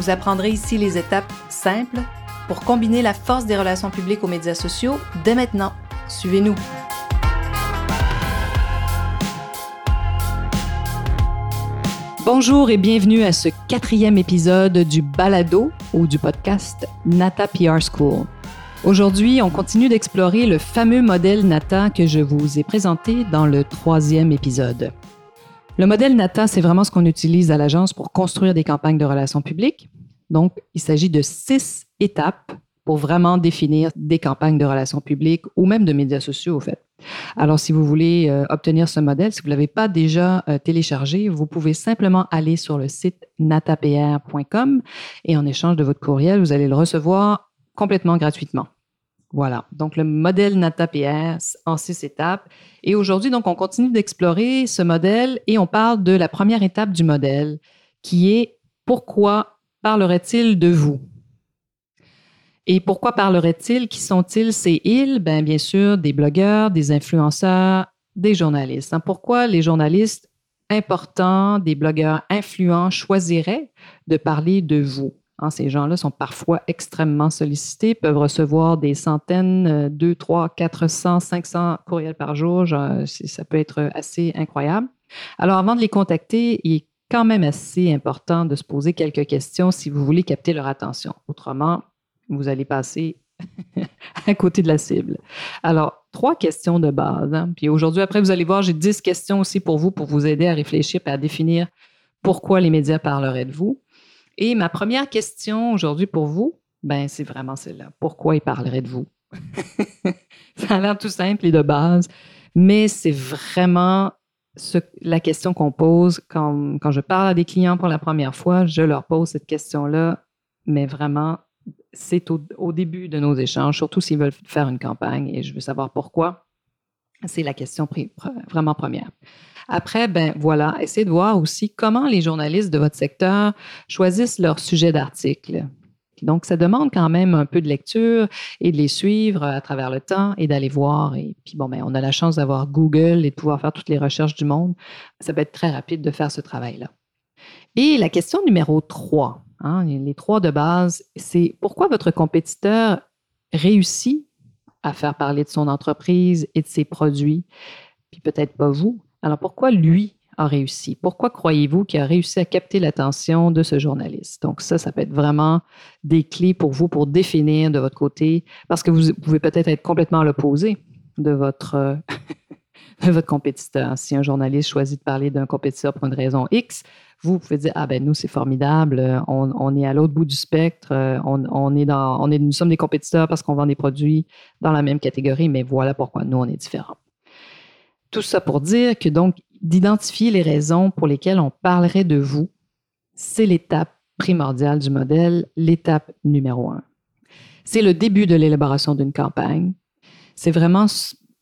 Vous apprendrez ici les étapes simples pour combiner la force des relations publiques aux médias sociaux dès maintenant. Suivez-nous. Bonjour et bienvenue à ce quatrième épisode du balado ou du podcast Nata PR School. Aujourd'hui, on continue d'explorer le fameux modèle Nata que je vous ai présenté dans le troisième épisode. Le modèle NATA, c'est vraiment ce qu'on utilise à l'agence pour construire des campagnes de relations publiques. Donc, il s'agit de six étapes pour vraiment définir des campagnes de relations publiques ou même de médias sociaux, au fait. Alors, si vous voulez euh, obtenir ce modèle, si vous ne l'avez pas déjà euh, téléchargé, vous pouvez simplement aller sur le site natapr.com et en échange de votre courriel, vous allez le recevoir complètement gratuitement. Voilà, donc le modèle NATA-PR en six étapes. Et aujourd'hui, donc, on continue d'explorer ce modèle et on parle de la première étape du modèle, qui est pourquoi parlerait-il de vous? Et pourquoi parlerait-il? Qui sont-ils? Ces ils? Ben, bien sûr, des blogueurs, des influenceurs, des journalistes. Hein, pourquoi les journalistes importants, des blogueurs influents choisiraient de parler de vous? Hein, ces gens-là sont parfois extrêmement sollicités, peuvent recevoir des centaines, 2, 3, 400, 500 courriels par jour. ça peut être assez incroyable. Alors, avant de les contacter, il est quand même assez important de se poser quelques questions si vous voulez capter leur attention. Autrement, vous allez passer à côté de la cible. Alors, trois questions de base. Hein. Puis aujourd'hui, après, vous allez voir, j'ai dix questions aussi pour vous pour vous aider à réfléchir et à définir pourquoi les médias parleraient de vous. Et ma première question aujourd'hui pour vous, ben, c'est vraiment celle-là. Pourquoi il parlerait de vous? Ça a l'air tout simple et de base, mais c'est vraiment la question qu'on pose quand, quand je parle à des clients pour la première fois. Je leur pose cette question-là, mais vraiment, c'est au, au, début de nos échanges, surtout s'ils veulent faire une campagne et je veux savoir pourquoi. C'est la question vraiment première. Après, ben voilà, essayez de voir aussi comment les journalistes de votre secteur choisissent leur sujet d'article. Donc, ça demande quand même un peu de lecture et de les suivre à travers le temps et d'aller voir. Et puis, bon, ben, on a la chance d'avoir Google et de pouvoir faire toutes les recherches du monde. Ça peut être très rapide de faire ce travail-là. Et la question numéro 3, hein, les trois de base, c'est pourquoi votre compétiteur réussit à faire parler de son entreprise et de ses produits, puis peut-être pas vous. Alors pourquoi lui a réussi? Pourquoi croyez-vous qu'il a réussi à capter l'attention de ce journaliste? Donc ça, ça peut être vraiment des clés pour vous pour définir de votre côté, parce que vous pouvez peut-être être complètement à l'opposé de votre, de votre compétiteur. Si un journaliste choisit de parler d'un compétiteur pour une raison X, vous pouvez dire ah ben nous c'est formidable, on, est à l'autre bout du spectre, on, est dans, on est, nous sommes des compétiteurs parce qu'on vend des produits dans la même catégorie, mais voilà pourquoi nous on est différents. Tout ça pour dire que donc, d'identifier les raisons pour lesquelles on parlerait de vous, c'est l'étape primordiale du modèle, l'étape numéro un. C'est le début de l'élaboration d'une campagne. C'est vraiment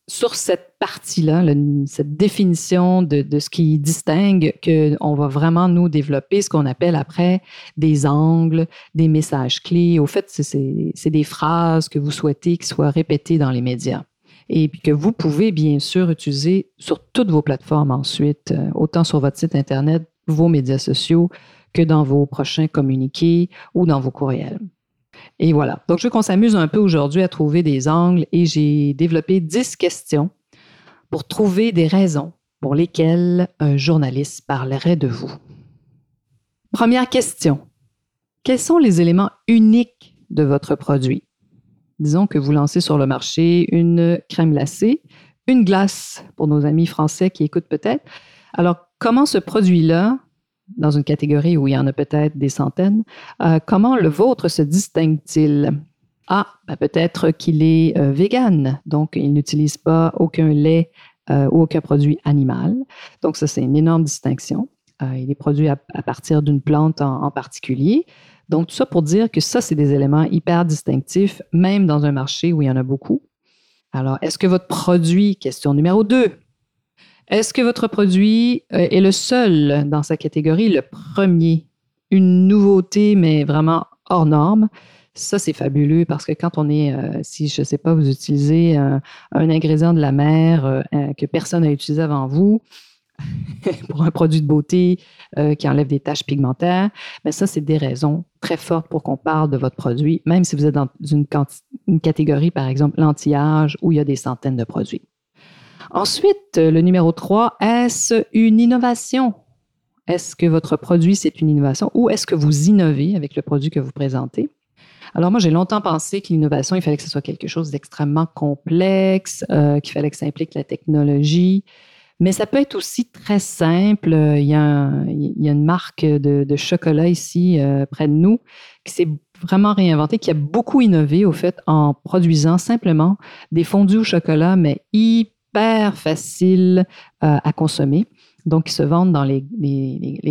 sur cette partie-là, cette définition de, ce qui distingue, qu'on va vraiment nous développer ce qu'on appelle après des angles, des messages clés. Au fait, c'est des phrases que vous souhaitez qui soient répétées dans les médias et que vous pouvez bien sûr utiliser sur toutes vos plateformes ensuite, euh, autant sur votre site Internet, vos médias sociaux, que dans vos prochains communiqués ou dans vos courriels. Et voilà. Donc, je veux qu'on s'amuse un peu aujourd'hui à trouver des angles et j'ai développé 10 questions pour trouver des raisons pour lesquelles un journaliste parlerait de vous. Première question. Quels sont les éléments uniques de votre produit? Disons que vous lancez sur le marché une crème glacée, une glace pour nos amis français qui écoutent peut-être. Alors, comment ce produit-là, dans une catégorie où il y en a peut-être des centaines, euh, comment le vôtre se distingue-t-il? Ah, ben peut-être qu'il est euh, vegan, donc il n'utilise pas aucun lait euh, ou aucun produit animal. Donc ça, c'est une énorme distinction. et des produits à, partir d'une plante en, particulier. Donc, tout ça pour dire que ça, c'est des éléments hyper distinctifs, même dans un marché où il y en a beaucoup. Alors, est-ce que votre produit, question numéro 2, est-ce que votre produit est le seul dans sa catégorie, le premier, une nouveauté, mais vraiment hors norme? Ça, c'est fabuleux parce que quand on est, euh, si je ne sais pas, vous utilisez un, ingrédient de la mer euh, que personne n'a utilisé avant vous pour un produit de beauté euh, qui enlève des taches pigmentaires, mais ça, c'est des raisons très fortes pour qu'on parle de votre produit, même si vous êtes dans une, catégorie, par exemple, l'anti-âge, où il y a des centaines de produits. Ensuite, le numéro 3, est-ce une innovation? Est-ce que votre produit, c'est une innovation ou est-ce que vous innovez avec le produit que vous présentez? Alors moi, j'ai longtemps pensé que l'innovation, il fallait que ce soit quelque chose d'extrêmement complexe, euh, qu'il fallait que ça implique la technologie. Mais ça peut être aussi très simple. Il y a, il y a une marque de, chocolat ici euh, près de nous qui s'est vraiment réinventée, qui a beaucoup innové au fait en produisant simplement des fondus au chocolat, mais hyper faciles euh, à consommer. Donc, ils se vendent dans les,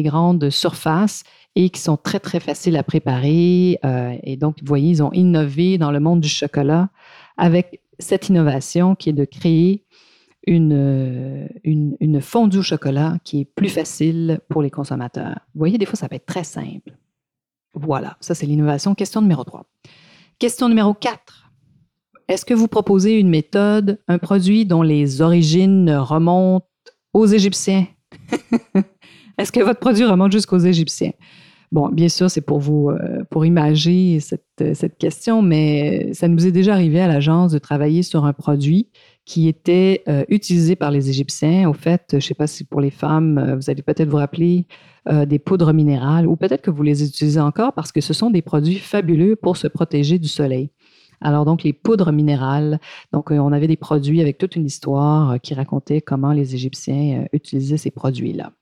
grandes surfaces et qui sont très, très faciles à préparer. Euh, et donc, vous voyez, ils ont innové dans le monde du chocolat avec cette innovation qui est de créer une, une, une fondue au chocolat qui est plus facile pour les consommateurs. Vous voyez, des fois, ça peut être très simple. Voilà, ça c'est l'innovation. Question numéro 3. Question numéro 4. Est-ce que vous proposez une méthode, un produit dont les origines remontent aux Égyptiens? Est-ce que votre produit remonte jusqu'aux Égyptiens? Bon, bien sûr, c'est pour vous, euh, pour imager cette, cette, question, mais ça nous est déjà arrivé à l'agence de travailler sur un produit qui était euh, utilisé par les Égyptiens. Au fait, je ne sais pas si pour les femmes, euh, vous allez peut-être vous rappeler des poudres minérales, ou peut-être que vous les utilisez encore parce que ce sont des produits fabuleux pour se protéger du soleil. Alors donc les poudres minérales, donc on avait des produits avec toute une histoire qui racontait comment les Égyptiens utilisaient ces produits-là.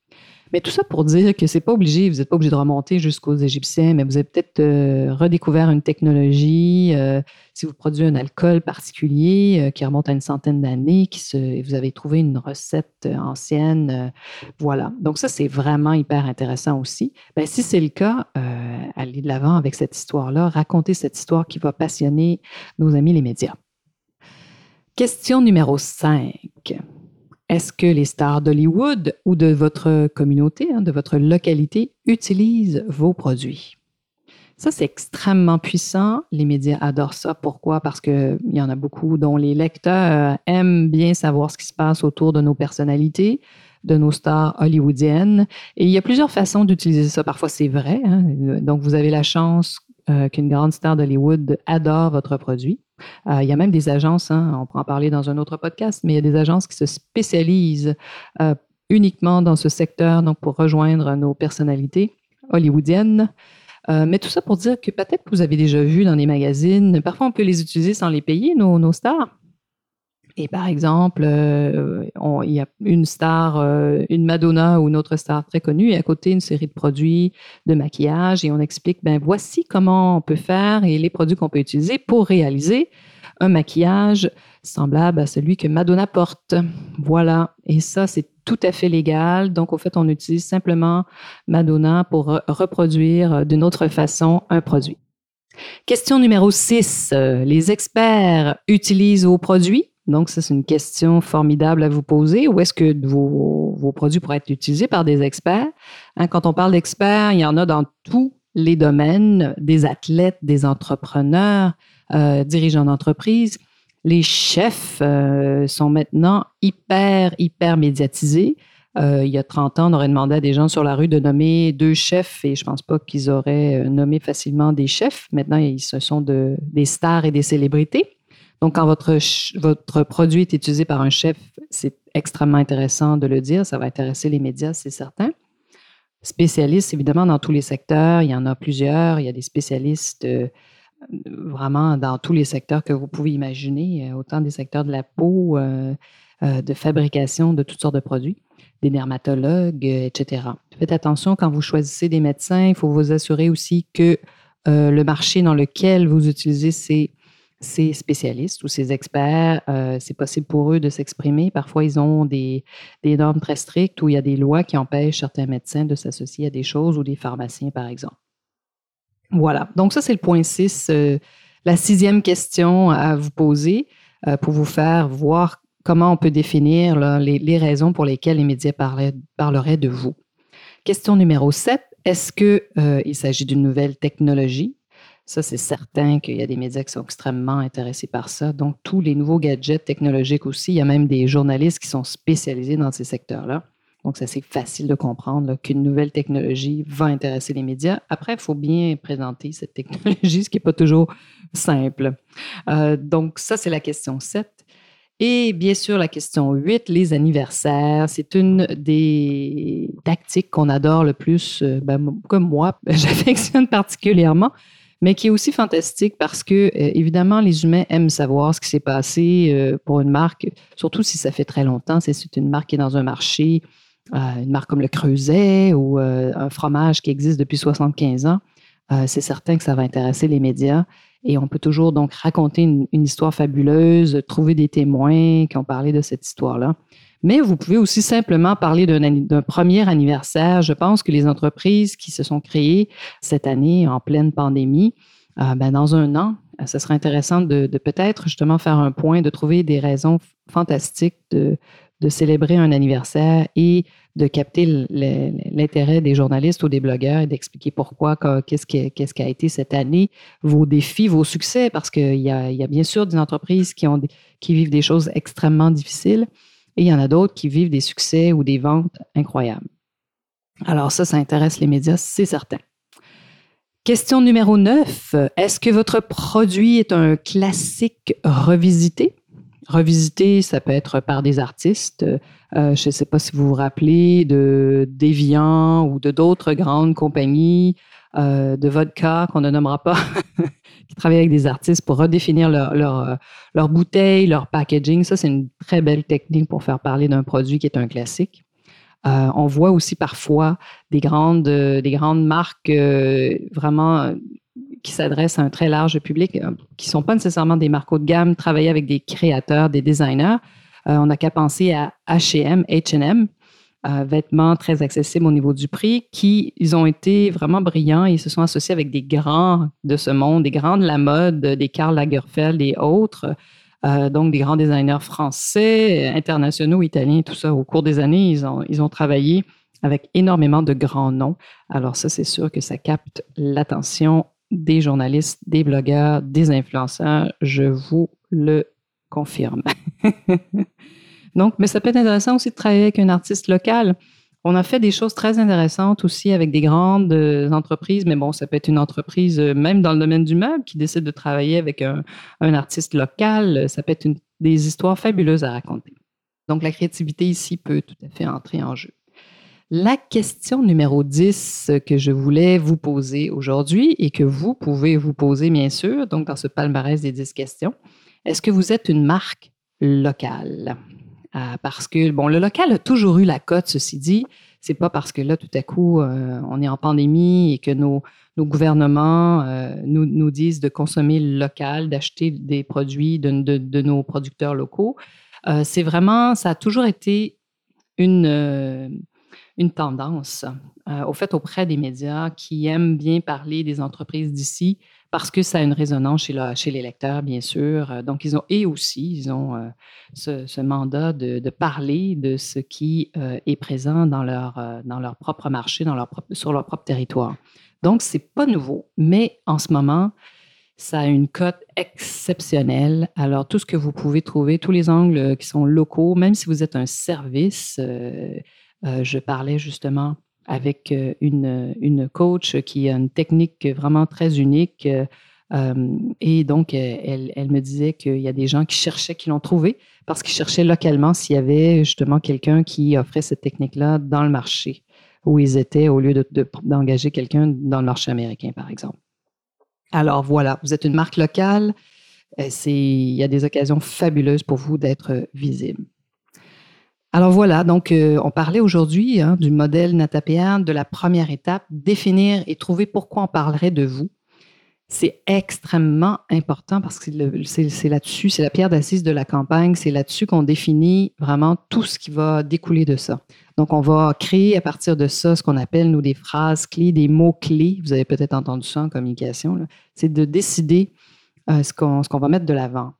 Mais tout ça pour dire que c'est pas obligé, vous n'êtes pas obligé de remonter jusqu'aux Égyptiens, mais vous avez peut-être euh, redécouvert une technologie, euh, si vous produisez un alcool particulier euh, qui remonte à une centaine d'années, qui vous avez trouvé une recette ancienne, voilà. Donc ça, c'est vraiment hyper intéressant aussi. Ben, si c'est le cas, allez de l'avant avec cette histoire-là, racontez cette histoire qui va passionner nos amis les médias. Question numéro 5. Est-ce que les stars d'Hollywood ou de votre communauté, hein, de votre localité, utilisent vos produits? Ça, c'est extrêmement puissant. Les médias adorent ça. Pourquoi? Parce qu'il y en a beaucoup dont les lecteurs aiment bien savoir ce qui se passe autour de nos personnalités, de nos stars hollywoodiennes. Et il y a plusieurs façons d'utiliser ça. Parfois, c'est vrai. Hein. Donc, vous avez la chance euh, qu'une grande star d'Hollywood adore votre produit. Euh, il y a même des agences, hein, on pourra en parler dans un autre podcast, mais il y a des agences qui se spécialisent euh, uniquement dans ce secteur, donc pour rejoindre nos personnalités hollywoodiennes. Euh, mais tout ça pour dire que peut-être que vous avez déjà vu dans les magazines, parfois on peut les utiliser sans les payer, nos stars. Et par exemple, euh, il y a une star, euh, une Madonna ou une autre star très connue, et à côté une série de produits de maquillage, et on explique, ben voici comment on peut faire et les produits qu'on peut utiliser pour réaliser un maquillage semblable à celui que Madonna porte. Voilà. Et ça, c'est tout à fait légal. Donc, au fait, on utilise simplement Madonna pour reproduire d'une autre façon un produit. Question numéro 6. Les experts utilisent vos produits? Donc, ça, c'est une question formidable à vous poser. Où est-ce que vos, produits pourraient être utilisés par des experts? Hein, quand on parle d'experts, il y en a dans tous les domaines, des athlètes, des entrepreneurs, euh, dirigeants d'entreprise. Les chefs euh, sont maintenant hyper, hyper médiatisés. Euh, il y a 30 ans, on aurait demandé à des gens sur la rue de nommer deux chefs et je ne pense pas qu'ils auraient nommé facilement des chefs. Maintenant, ils, ce sont de, des stars et des célébrités. Donc, quand votre, votre produit est utilisé par un chef, c'est extrêmement intéressant de le dire. Ça va intéresser les médias, c'est certain. Spécialistes, évidemment, dans tous les secteurs. Il y en a plusieurs. Il y a des spécialistes euh, vraiment dans tous les secteurs que vous pouvez imaginer, euh, autant des secteurs de la peau, euh, de fabrication de toutes sortes de produits, des dermatologues, etc. Faites attention quand vous choisissez des médecins. Il faut vous assurer aussi que le marché dans lequel vous utilisez ces ces spécialistes ou ces experts, euh, c'est possible pour eux de s'exprimer. Parfois, ils ont des, normes très strictes où il y a des lois qui empêchent certains médecins de s'associer à des choses ou des pharmaciens, par exemple. Voilà. Donc, ça, c'est le point 6. Euh, la sixième question à vous poser euh, pour vous faire voir comment on peut définir les, les, raisons pour lesquelles les médias parleraient de vous. Question numéro 7. Est-ce qu'il s'agit d'une nouvelle technologie? Ça, c'est certain qu'il y a des médias qui sont extrêmement intéressés par ça. Donc, tous les nouveaux gadgets technologiques aussi, il y a même des journalistes qui sont spécialisés dans ces secteurs-là. Donc, c'est facile de comprendre qu'une nouvelle technologie va intéresser les médias. Après, il faut bien présenter cette technologie, ce qui n'est pas toujours simple. Euh, donc, ça, c'est la question 7. Et bien sûr, la question 8, les anniversaires. C'est une des tactiques qu'on adore le plus, euh, ben, comme moi, j'affectionne particulièrement mais qui est aussi fantastique parce que, euh, évidemment, les humains aiment savoir ce qui s'est passé euh, pour une marque, surtout si ça fait très longtemps. C'est une marque qui est dans un marché, euh, une marque comme le Creuset ou un fromage qui existe depuis 75 ans. c'est certain que ça va intéresser les médias. Et on peut toujours donc raconter une, une histoire fabuleuse, trouver des témoins qui ont parlé de cette histoire-là. Mais vous pouvez aussi simplement parler d'un premier anniversaire. Je pense que les entreprises qui se sont créées cette année en pleine pandémie, euh, ben, dans un an, ce serait intéressant de, peut-être justement faire un point, de trouver des raisons fantastiques de, célébrer un anniversaire et de capter l'intérêt des journalistes ou des blogueurs et d'expliquer pourquoi, qu'est-ce qui, a été cette année, vos défis, vos succès, parce qu'il y, a, bien sûr des entreprises qui vivent des choses extrêmement difficiles. Et il y en a d'autres qui vivent des succès ou des ventes incroyables. Alors ça, ça intéresse les médias, c'est certain. Question numéro 9. Est-ce que votre produit est un classique revisité? Revisité, ça peut être par des artistes. Euh, je ne sais pas si vous vous rappelez de Deviant ou de d'autres grandes compagnies euh, de vodka qu'on ne nommera pas, qui travaillent avec des artistes pour redéfinir leur, leur, euh, leur bouteille, leur packaging. Ça, c'est une très belle technique pour faire parler d'un produit qui est un classique. Euh, on voit aussi parfois des grandes, des grandes marques vraiment qui s'adressent à un très large public, qui ne sont pas nécessairement des marques haut de gamme, travailler avec des créateurs, des designers. on n'a qu'à penser à H&M, H&M, vêtements très accessibles au niveau du prix, qui ils ont été vraiment brillants et se sont associés avec des grands de ce monde, des grands de la mode, des Karl Lagerfeld et autres. Euh, donc des grands designers français, internationaux, italiens, tout ça. Au cours des années, ils ont, ils ont travaillé avec énormément de grands noms. Alors ça, c'est sûr que ça capte l'attention des journalistes, des blogueurs, des influenceurs. Je vous le confirme. Donc, mais ça peut être intéressant aussi de travailler avec un artiste local. On a fait des choses très intéressantes aussi avec des grandes euh, entreprises, mais bon, ça peut être une entreprise, euh, même dans le domaine du meuble, qui décide de travailler avec un, artiste local. Ça peut être des histoires fabuleuses à raconter. Donc, la créativité ici peut tout à fait entrer en jeu. La question numéro 10 que je voulais vous poser aujourd'hui et que vous pouvez vous poser, bien sûr, donc dans ce palmarès des 10 questions, est-ce que vous êtes une marque locale? Euh, parce que, bon, le local a toujours eu la cote, ceci dit. C'est pas parce que là, tout à coup, euh, on est en pandémie et que nos, gouvernements euh, nous, disent de consommer local, d'acheter des produits de, de, de, nos producteurs locaux. c'est vraiment, ça a toujours été une, une tendance, au fait, auprès des médias qui aiment bien parler des entreprises d'ici, parce que ça a une résonance chez, les lecteurs, bien sûr. Euh, donc, ils ont, et aussi, ils ont euh, ce, mandat de, parler de ce qui euh, est présent dans leur, propre marché, dans leur sur leur propre territoire. Donc, ce n'est pas nouveau, mais en ce moment, ça a une cote exceptionnelle. Alors, tout ce que vous pouvez trouver, tous les angles qui sont locaux, même si vous êtes un service, je parlais justement avec euh, une, une coach qui a une technique vraiment très unique. Euh, euh, et donc, elle, elle me disait qu'il y a des gens qui cherchaient, qui l'ont trouvé, parce qu'ils cherchaient localement s'il y avait justement quelqu'un qui offrait cette technique-là dans le marché où ils étaient, au lieu d'engager quelqu'un dans le marché américain, par exemple. Alors voilà, vous êtes une marque locale. Il y a des occasions fabuleuses pour vous d'être visible. Alors voilà, donc euh, on parlait aujourd'hui hein, du modèle Natapéan, de la première étape, définir et trouver pourquoi on parlerait de vous. c'est extrêmement important parce que c'est là-dessus, c'est la pierre d'assise de la campagne, c'est là-dessus qu'on définit vraiment tout ce qui va découler de ça. Donc, on va créer à partir de ça ce qu'on appelle, nous, des phrases clés, des mots clés. Vous avez peut-être entendu ça en communication. C'est de décider euh, ce qu'on va mettre de l'avant.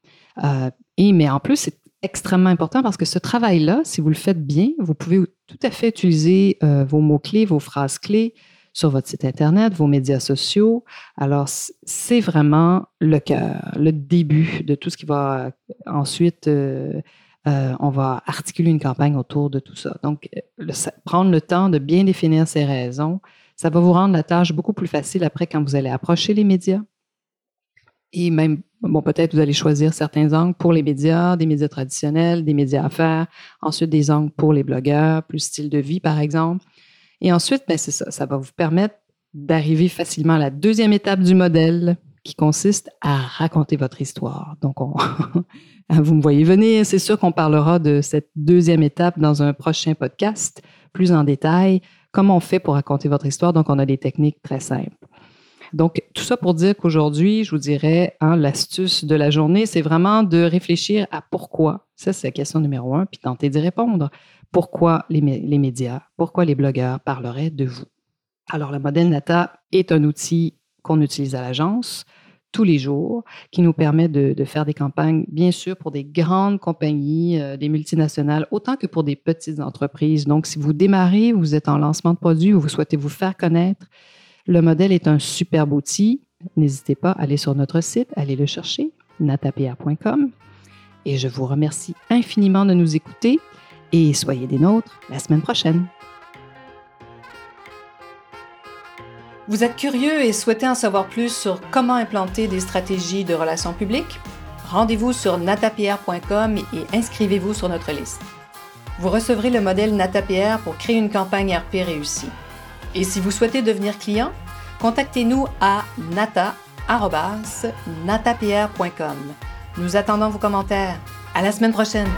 Euh, et mais en plus, c'est extrêmement important parce que ce travail-là, si vous le faites bien, vous pouvez tout à fait utiliser euh, vos mots-clés, vos phrases clés, sur votre site Internet, vos médias sociaux. Alors, c'est vraiment le cœur, le début de tout ce qui va ensuite, euh, euh, on va articuler une campagne autour de tout ça. Donc, prendre le temps de bien définir ses raisons, ça va vous rendre la tâche beaucoup plus facile après quand vous allez approcher les médias. Et même, bon, peut-être vous allez choisir certains angles pour les médias, des médias traditionnels, des médias affaires, ensuite des angles pour les blogueurs, plus style de vie, par exemple. Et ensuite, ben, c'est ça, ça va vous permettre d'arriver facilement à la deuxième étape du modèle qui consiste à raconter votre histoire. Donc, vous me voyez venir, c'est sûr qu'on parlera de cette deuxième étape dans un prochain podcast, plus en détail, comment on fait pour raconter votre histoire. Donc, on a des techniques très simples. Donc, tout ça pour dire qu'aujourd'hui, je vous dirais, hein, l'astuce de la journée, c'est vraiment de réfléchir à pourquoi. Ça, c'est la question numéro un, puis tenter d'y répondre pourquoi les, médias, pourquoi les blogueurs parleraient de vous? Alors, le modèle Nata est un outil qu'on utilise à l'agence tous les jours, qui nous permet de, faire des campagnes, bien sûr, pour des grandes compagnies, euh, des multinationales, autant que pour des petites entreprises. Donc, si vous démarrez, vous êtes en lancement de produits ou vous souhaitez vous faire connaître, le modèle est un superbe outil. N'hésitez pas à aller sur notre site, allez le chercher, natapr.com. Et je vous remercie infiniment de nous écouter et soyez des nôtres la semaine prochaine. Vous êtes curieux et souhaitez en savoir plus sur comment implanter des stratégies de relations publiques? Rendez-vous sur natapierre.com et inscrivez-vous sur notre liste. Vous recevrez le modèle Natapierre pour créer une campagne RP réussie. Et si vous souhaitez devenir client, contactez-nous à nata.natapierre.com. Nous attendons vos commentaires. À la semaine prochaine!